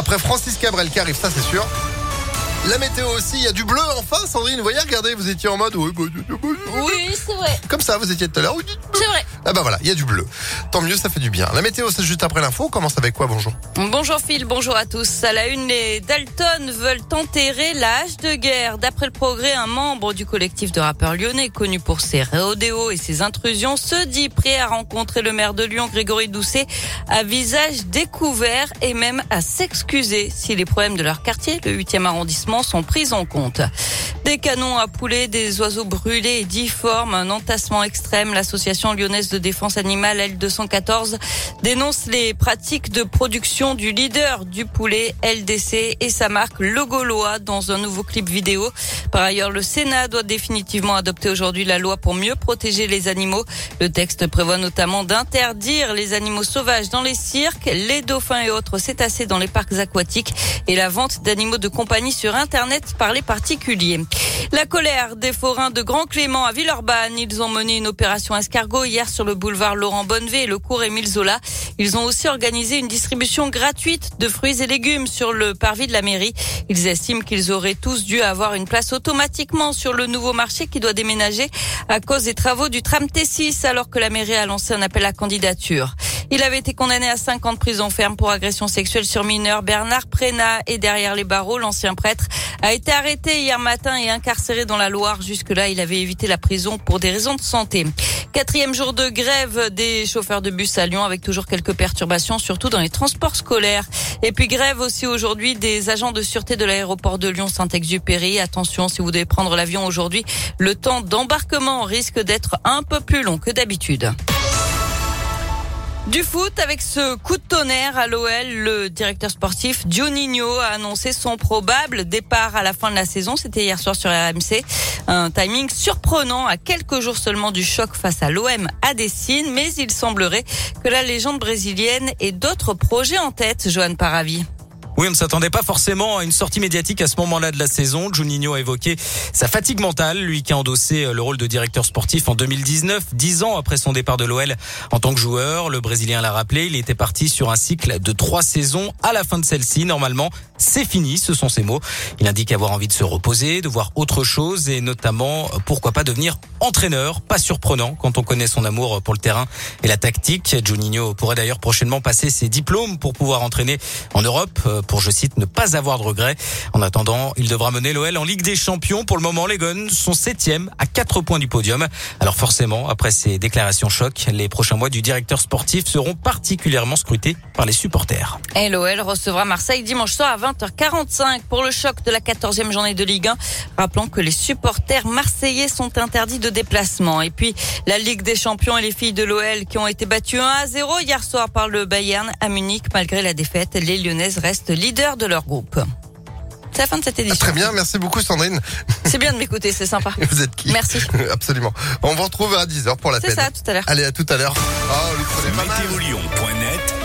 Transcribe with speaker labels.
Speaker 1: Après Francis Cabrel qui arrive, ça c'est sûr. La météo aussi, il y a du bleu enfin, Sandrine. Vous voyez, regardez, vous étiez en mode. Oui, bah,
Speaker 2: Oui, c'est vrai.
Speaker 1: Comme ça, vous étiez tout à l'heure.
Speaker 2: C'est vrai.
Speaker 1: Ah bah voilà, il y a du bleu. Tant mieux, ça fait du bien. La météo, c'est juste après l'info. On commence avec quoi Bonjour?
Speaker 2: Bonjour Phil, bonjour à tous. À la une, les Dalton veulent enterrer la hache de guerre. D'après le progrès, un membre du collectif de rappeurs lyonnais, connu pour ses rodéos et ses intrusions, se dit prêt à rencontrer le maire de Lyon, Grégory Doucet, à visage découvert et même à s'excuser si les problèmes de leur quartier, le 8e arrondissement, sont pris en compte. Des canons à poulet, des oiseaux brûlés et difformes, un entassement extrême. L'association lyonnaise de défense animale L214 dénonce les pratiques de production du leader du poulet LDC et sa marque Le Gaulois dans un nouveau clip vidéo. Par ailleurs, le Sénat doit définitivement adopter aujourd'hui la loi pour mieux protéger les animaux. Le texte prévoit notamment d'interdire les animaux sauvages dans les cirques, les dauphins et autres cétacés dans les parcs aquatiques et la vente d'animaux de compagnie sur Internet par les particuliers. La colère des forains de Grand Clément à Villeurbanne. Ils ont mené une opération escargot hier sur le boulevard Laurent Bonnevé et le cours Émile Zola. Ils ont aussi organisé une distribution gratuite de fruits et légumes sur le parvis de la mairie. Ils estiment qu'ils auraient tous dû avoir une place automatiquement sur le nouveau marché qui doit déménager à cause des travaux du tram T6 alors que la mairie a lancé un appel à candidature. Il avait été condamné à 5 ans de prison ferme pour agression sexuelle sur mineur. Bernard Prénat est derrière les barreaux. L'ancien prêtre a été arrêté hier matin et incarcéré dans la Loire. Jusque-là, il avait évité la prison pour des raisons de santé. Quatrième jour de grève des chauffeurs de bus à Lyon avec toujours quelques perturbations, surtout dans les transports scolaires. Et puis grève aussi aujourd'hui des agents de sûreté de l'aéroport de Lyon-Saint-Exupéry. Attention, si vous devez prendre l'avion aujourd'hui, le temps d'embarquement risque d'être un peu plus long que d'habitude. Du foot avec ce coup de tonnerre à l'OL, le directeur sportif Juninho a annoncé son probable départ à la fin de la saison. C'était hier soir sur RMC. Un timing surprenant à quelques jours seulement du choc face à l'OM à Dessine, mais il semblerait que la légende brésilienne ait d'autres projets en tête, Johan Paravi.
Speaker 3: Oui, on ne s'attendait pas forcément à une sortie médiatique à ce moment-là de la saison. Juninho a évoqué sa fatigue mentale, lui qui a endossé euh, le rôle de directeur sportif en 2019, dix ans après son départ de l'OL en tant que joueur. Le Brésilien l'a rappelé, il était parti sur un cycle de trois saisons. À la fin de celle-ci, normalement, c'est fini, ce sont ses mots. Il indique avoir envie de se reposer, de voir autre chose et notamment, pourquoi pas devenir entraîneur. Pas surprenant quand on connaît son amour pour le terrain et la tactique. Juninho pourrait d'ailleurs prochainement passer ses diplômes pour pouvoir entraîner en Europe euh, pour, je cite, ne pas avoir de regrets. En attendant, il devra mener l'OL en Ligue des Champions. Pour le moment, les Guns sont septième à quatre points du podium. Alors forcément, après ces déclarations choc, les prochains mois du directeur sportif seront particulièrement scrutés par les supporters.
Speaker 2: Et l'OL recevra Marseille dimanche soir à 20h45 pour le choc de la 14e journée de Ligue 1. Rappelons que les supporters marseillais sont interdits de déplacement. Et puis, la Ligue des Champions et les filles de l'OL qui ont été battues 1 à 0 hier soir par le Bayern à Munich. Malgré la défaite, les Lyonnaises restent leader de leur groupe. C'est la fin de cette édition.
Speaker 1: Ah, très bien, merci beaucoup Sandrine.
Speaker 2: C'est bien de m'écouter, c'est sympa.
Speaker 1: Vous êtes qui
Speaker 2: Merci.
Speaker 1: Absolument. On vous retrouve à 10h pour la
Speaker 2: C'est
Speaker 1: peine.
Speaker 2: ça, tout à l'heure.
Speaker 1: Allez, à tout à l'heure. Oh, lui